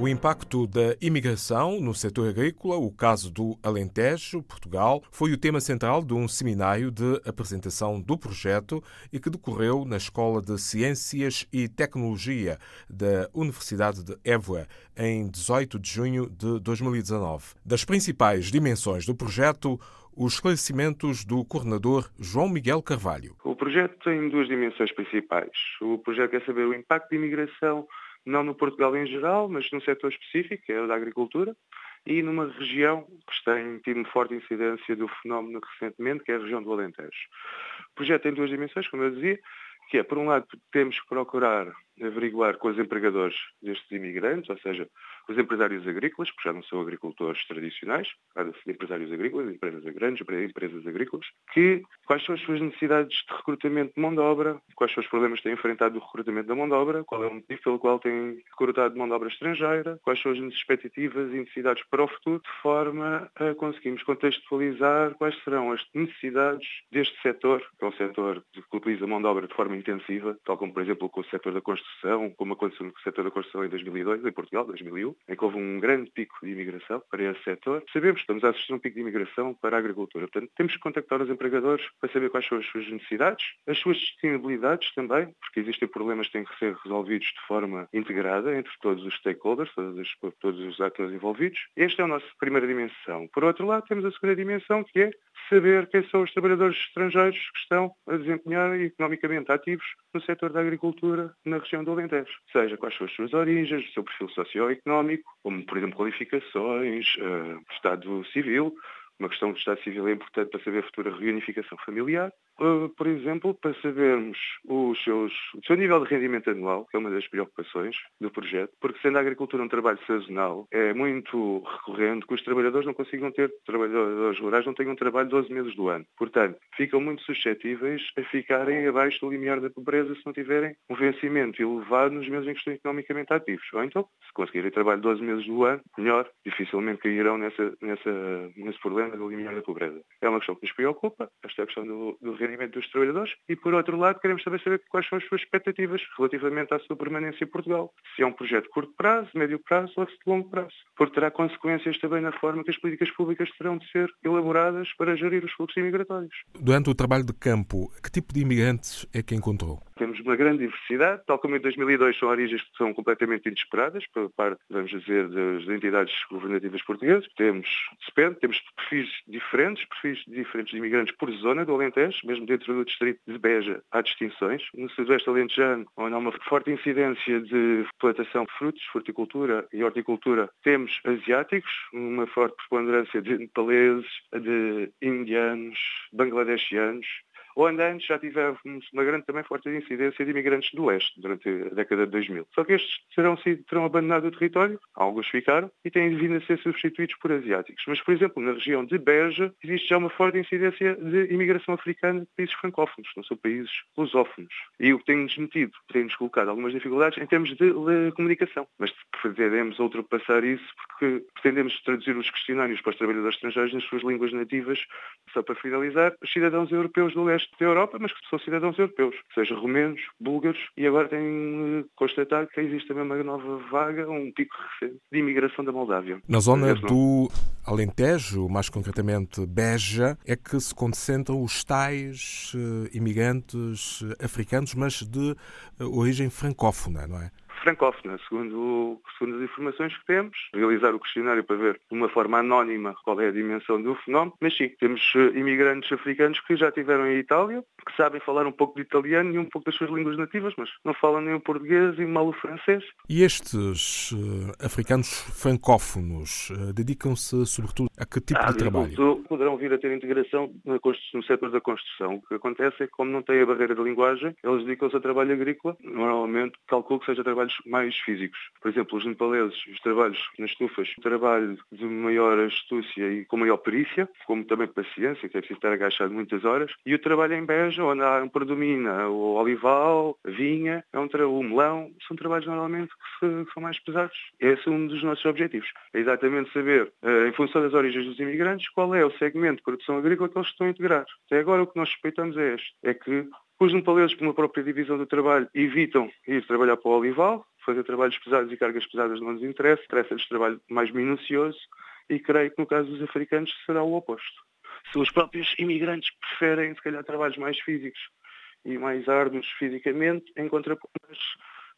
O impacto da imigração no setor agrícola, o caso do Alentejo, Portugal, foi o tema central de um seminário de apresentação do projeto e que decorreu na Escola de Ciências e Tecnologia da Universidade de Évora, em 18 de junho de 2019. Das principais dimensões do projeto, os esclarecimentos do coordenador João Miguel Carvalho. O projeto tem duas dimensões principais. O projeto quer saber o impacto da imigração não no Portugal em geral, mas num setor específico, que é o da agricultura, e numa região que tem tido forte incidência do fenómeno recentemente, que é a região do Alentejo. O projeto tem duas dimensões, como eu dizia, que é, por um lado, temos que procurar averiguar com os empregadores destes imigrantes, ou seja, os empresários agrícolas, porque já não são agricultores tradicionais, empresários agrícolas, empresas grandes, empresas agrícolas, que quais são as suas necessidades de recrutamento de mão de obra, quais são os problemas que têm enfrentado no recrutamento da mão de obra, qual é o motivo pelo qual têm recrutado mão de obra estrangeira, quais são as expectativas e necessidades para o futuro, de forma a conseguirmos contextualizar quais serão as necessidades deste setor, que é um setor que utiliza mão de obra de forma intensiva, tal como, por exemplo, com o setor da construção, como aconteceu no setor da construção em 2002, em Portugal, 2001, em que houve um grande pico de imigração para esse setor. Sabemos que estamos a assistir a um pico de imigração para a agricultura. Portanto, temos que contactar os empregadores para saber quais são as suas necessidades, as suas disponibilidades também, porque existem problemas que têm que ser resolvidos de forma integrada entre todos os stakeholders, todos os, todos os atores envolvidos. Esta é a nossa primeira dimensão. Por outro lado, temos a segunda dimensão, que é saber quem são os trabalhadores estrangeiros que estão a desempenhar economicamente ativos no setor da agricultura na região do Alentejo. Seja quais são as suas origens, o seu perfil socioeconómico, como, por exemplo, qualificações, uh, estado civil, uma questão de Estado Civil é importante para saber a futura reunificação familiar. Uh, por exemplo, para sabermos os seus, o seu nível de rendimento anual, que é uma das preocupações do projeto, porque sendo a agricultura um trabalho sazonal, é muito recorrente que os trabalhadores não consigam ter, trabalhadores rurais não tenham trabalho 12 meses do ano. Portanto, ficam muito suscetíveis a ficarem abaixo do limiar da pobreza se não tiverem um vencimento elevado nos meses em que estão economicamente ativos. Ou então, se conseguirem trabalho 12 meses do ano, melhor, dificilmente cairão nessa, nessa, nesse problema do limiar da pobreza. É uma questão que nos preocupa, esta é a questão do, do rendimento dos trabalhadores e, por outro lado, queremos também saber quais são as suas expectativas relativamente à sua permanência em Portugal. Se é um projeto de curto prazo, médio prazo ou de longo prazo. Porque terá consequências também na forma que as políticas públicas terão de ser elaboradas para gerir os fluxos imigratórios. Durante o trabalho de campo, que tipo de imigrantes é que encontrou? Temos uma grande diversidade, tal como em 2002 são origens que são completamente inesperadas, por parte, vamos dizer, das entidades governativas portuguesas. Temos, depende, temos perfis diferentes, perfis diferentes de imigrantes por zona do Alentejo, mesmo dentro do distrito de Beja há distinções. No sudoeste alentejano, onde há uma forte incidência de plantação de frutos, fruticultura e horticultura, temos asiáticos, uma forte preponderância de nepaleses, de indianos, bangladeshianos, onde antes já tivemos uma grande também forte incidência de imigrantes do leste durante a década de 2000. Só que estes terão, sido, terão abandonado o território, alguns ficaram, e têm vindo a ser substituídos por asiáticos. Mas, por exemplo, na região de Beja existe já uma forte incidência de imigração africana de países francófonos, não são países lusófonos. E o que tem-nos metido, tem-nos colocado algumas dificuldades em termos de, de comunicação. Mas pretendemos ultrapassar isso porque pretendemos traduzir os questionários para os trabalhadores estrangeiros nas suas línguas nativas, só para finalizar, os cidadãos europeus do leste da Europa, mas que são cidadãos europeus, seja romenos, búlgaros, e agora têm constatar que existe também uma nova vaga, um pico recente de imigração da Moldávia. Na zona do Alentejo, mais concretamente Beja, é que se concentram os tais uh, imigrantes africanos, mas de origem francófona, não é? Francófona, segundo, segundo as informações que temos, realizar o questionário para ver de uma forma anónima qual é a dimensão do fenómeno, mas sim, temos eh, imigrantes africanos que já estiveram em Itália, que sabem falar um pouco de italiano e um pouco das suas línguas nativas, mas não falam nem o português e mal o francês. E estes uh, africanos francófonos uh, dedicam-se sobretudo a que tipo ah, de trabalho? Poderão vir a ter integração no setor da construção. O que acontece é que como não têm a barreira da linguagem, eles dedicam-se a trabalho agrícola, normalmente calculo que seja trabalho trabalhos mais físicos. Por exemplo, os nepaleses, os trabalhos nas estufas, trabalho de maior astúcia e com maior perícia, como também paciência, que é preciso estar agachado muitas horas, e o trabalho em Beja, onde há, predomina o olival, a vinha, é um o melão, são trabalhos normalmente que, se, que, são mais pesados. Esse é um dos nossos objetivos. É exatamente saber, eh, em função das origens dos imigrantes, qual é o segmento de produção agrícola que eles estão a integrar. Até agora o que nós suspeitamos é este, é que os nepaleses, uma própria divisão do trabalho, evitam ir trabalhar para o olival, fazer trabalhos pesados e cargas pesadas não nos interessa, interessa-lhes trabalho mais minucioso e creio que no caso dos africanos será o oposto. São os próprios imigrantes preferem, se calhar, trabalhos mais físicos e mais árduos fisicamente, em contraponto às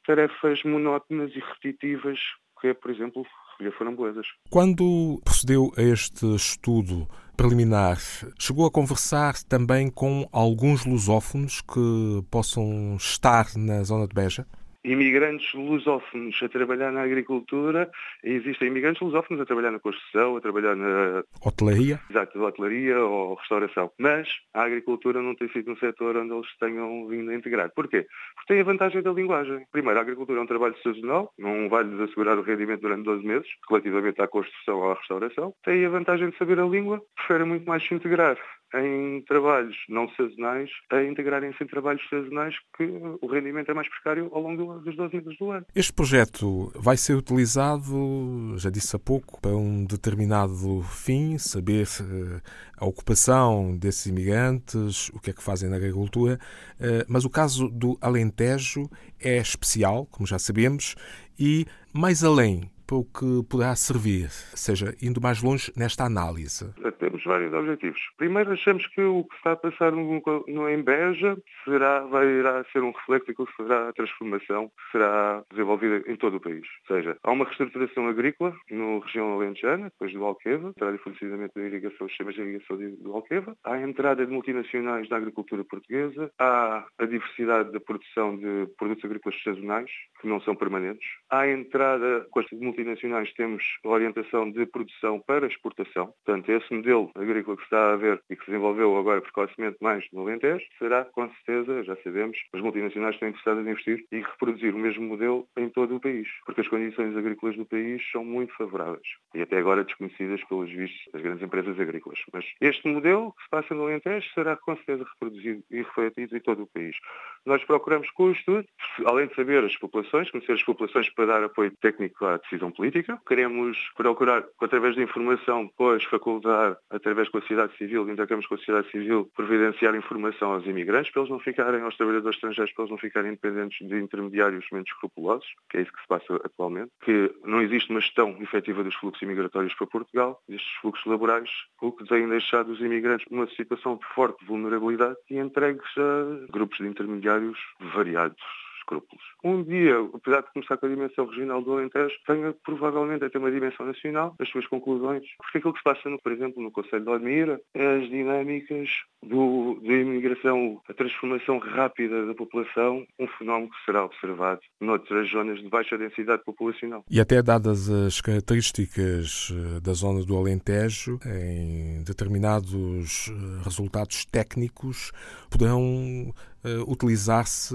tarefas monótonas e repetitivas, que é, por exemplo, framboesas. Quando procedeu a este estudo preliminar, chegou a conversar também com alguns lusófonos que possam estar na zona de Beja? Imigrantes lusófonos a trabalhar na agricultura existem imigrantes lusófonos a trabalhar na construção, a trabalhar na... Hotelaria? Exato, hotelaria ou restauração. Mas a agricultura não tem sido um setor onde eles tenham vindo a integrar. Porquê? Porque tem a vantagem da linguagem. Primeiro, a agricultura é um trabalho sazonal, não vai-lhes assegurar o rendimento durante 12 meses, relativamente à construção ou à restauração. Tem a vantagem de saber a língua, prefere muito mais se integrar em trabalhos não sazonais a integrarem-se em trabalhos sazonais que o rendimento é mais precário ao longo dos 12 meses do ano. Este projeto vai ser utilizado, já disse há pouco, para um determinado fim, saber eh, a ocupação desses imigrantes, o que é que fazem na agricultura, eh, mas o caso do Alentejo é especial, como já sabemos, e mais além para o que poderá servir, seja, indo mais longe nesta análise? Temos vários objetivos. Primeiro, achamos que o que está a passar no, no Embeja será, vai, irá ser um reflexo que será a transformação que será desenvolvida em todo o país. Ou seja, há uma reestruturação agrícola na região alentejana, depois do Alqueva, e fornecimento da irrigação, os sistemas de irrigação do Alqueva, há a entrada de multinacionais na agricultura portuguesa, há a diversidade da produção de produtos agrícolas sazonais, que não são permanentes, há a entrada com as multinacionais multinacionais temos orientação de produção para exportação. Portanto, esse modelo agrícola que está a ver e que se desenvolveu agora precocemente mais no Alentejo, será, com certeza, já sabemos, as multinacionais estão interessadas em investir e reproduzir o mesmo modelo em todo o país, porque as condições agrícolas do país são muito favoráveis e até agora desconhecidas pelos vistos das grandes empresas agrícolas. Mas este modelo que se passa no Alentejo será, com certeza, reproduzido e refletido em todo o país. Nós procuramos com o estudo, além de saber as populações, conhecer as populações para dar apoio técnico à decisão política. Queremos procurar, através da informação, depois facultar, através com a sociedade civil, intercâmbios com a sociedade civil, providenciar informação aos imigrantes, para eles não ficarem, aos trabalhadores estrangeiros, para eles não ficarem independentes de intermediários menos escrupulosos, que é isso que se passa atualmente, que não existe uma gestão efetiva dos fluxos imigratórios para Portugal, destes fluxos laborais, o que tem deixado os imigrantes numa situação de forte vulnerabilidade e entregues a grupos de intermediários variados escrúpulos. Um dia, apesar de começar com a dimensão regional do Alentejo, venha provavelmente a ter uma dimensão nacional, as suas conclusões, porque aquilo que se passa, no, por exemplo, no Conselho de Odmira, as dinâmicas do, da imigração, a transformação rápida da população, um fenómeno que será observado noutras zonas de baixa densidade populacional. E até dadas as características eh, da zona do Alentejo, em determinados eh, resultados técnicos, poderão uh, utilizar-se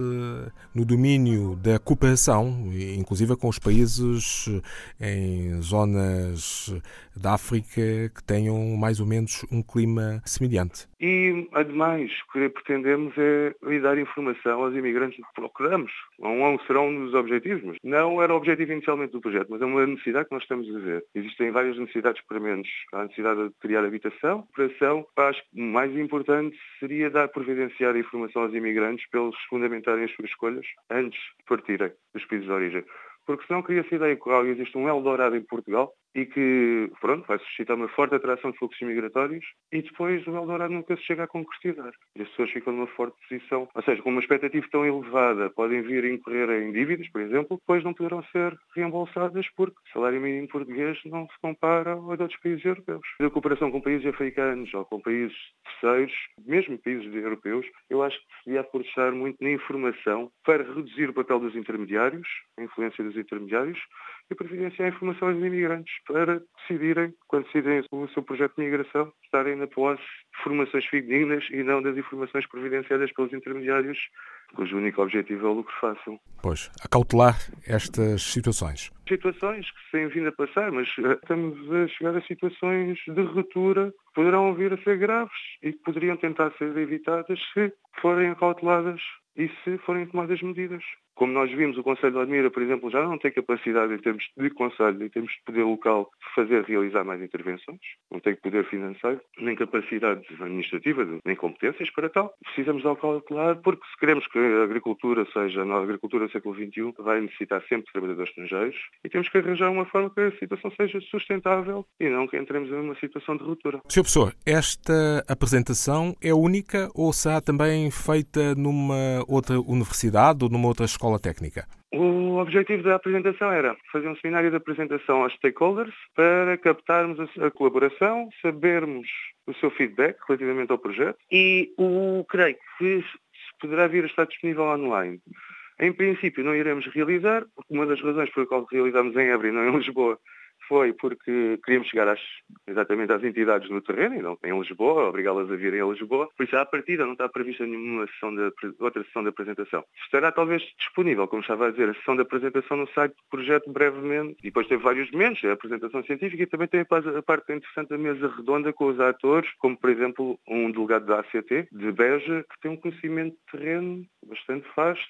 no domínio da cooperação, inclusive com os países eh, em zonas da África que tenham mais ou menos um clima semelhante. E, ademais, o que pretendemos é dar informação aos imigrantes que procuramos. Não será um dos objetivos, mas não era o objetivo inicialmente do projeto, mas é uma necessidade que nós estamos a ver. Existem várias necessidades prementes. Há a necessidade de criar habitação, operação. Acho que o mais importante seria dar providenciar informação aos imigrantes para eles fundamentarem as suas escolhas antes de partirem dos países de origem porque senão cria-se a ideia que existe um Eldorado em Portugal e que, pronto, vai suscitar uma forte atração de fluxos migratórios e depois o Eldorado nunca se chega a concretizar. E as pessoas ficam numa forte posição, ou seja, com uma expectativa tão elevada, podem vir a incorrer em dívidas, por exemplo, depois não poderão ser reembolsadas porque o salário mínimo português não se compara ao de outros países europeus. A cooperação com países africanos ou com países terceiros, mesmo países europeus, eu acho que se devia apostar muito na informação para reduzir o papel dos intermediários, a influência dos intermediários, e providenciar informação aos imigrantes para decidirem, quando decidem o seu projeto de migração, estarem na posse de formações fidedignas e não das informações providenciadas pelos intermediários cujo único objetivo é o lucro fácil. Pois, a cautelar estas situações. Situações que se têm vindo a passar, mas eh, estamos a chegar a situações de ruptura que poderão vir a ser graves e que poderiam tentar ser evitadas se forem acauteladas e se forem tomadas medidas. Como nós vimos, o Conselho de Admira, por exemplo, já não tem capacidade em termos de conselho, em termos de poder local, de fazer realizar mais intervenções, não tem poder financeiro, nem capacidade administrativa, nem competências para tal. Precisamos de cautelar porque se queremos que a agricultura seja, na agricultura do século XXI, vai necessitar sempre de trabalhadores estrangeiros e temos que arranjar uma forma que a situação seja sustentável e não que entremos em uma situação de ruptura. Sr. Professor, esta apresentação é única ou será também feita numa outra universidade ou numa outra escola Escola Técnica? O objetivo da apresentação era fazer um seminário de apresentação aos stakeholders para captarmos a colaboração, sabermos o seu feedback relativamente ao projeto e o creio que poderá vir a estar disponível online. Em princípio não iremos realizar, uma das razões por qual realizamos em Évora e não em Lisboa foi porque queríamos chegar às, exatamente às entidades no terreno, e não em Lisboa, obrigá-las a virem a Lisboa. Por isso, à partida, não está prevista nenhuma sessão de, outra sessão de apresentação. Estará talvez disponível, como estava a dizer, a sessão de apresentação no site do projeto brevemente. E depois tem vários momentos, a apresentação científica e também tem a parte interessante da mesa redonda com os atores, como por exemplo um delegado da ACT, de Beja, que tem um conhecimento de terreno bastante vasto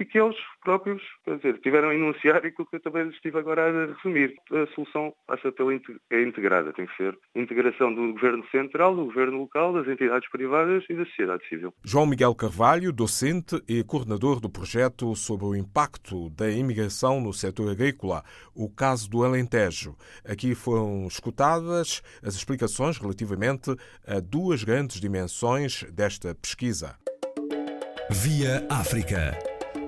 e que eles próprios, quer dizer, tiveram a enunciar aquilo que eu também estive agora a resumir. A solução passa pela é integrada, tem que ser integração do Governo Central, do Governo Local, das entidades privadas e da sociedade civil. João Miguel Carvalho, docente e coordenador do projeto sobre o impacto da imigração no setor agrícola, o caso do Alentejo. Aqui foram escutadas as explicações relativamente a duas grandes dimensões desta pesquisa. Via África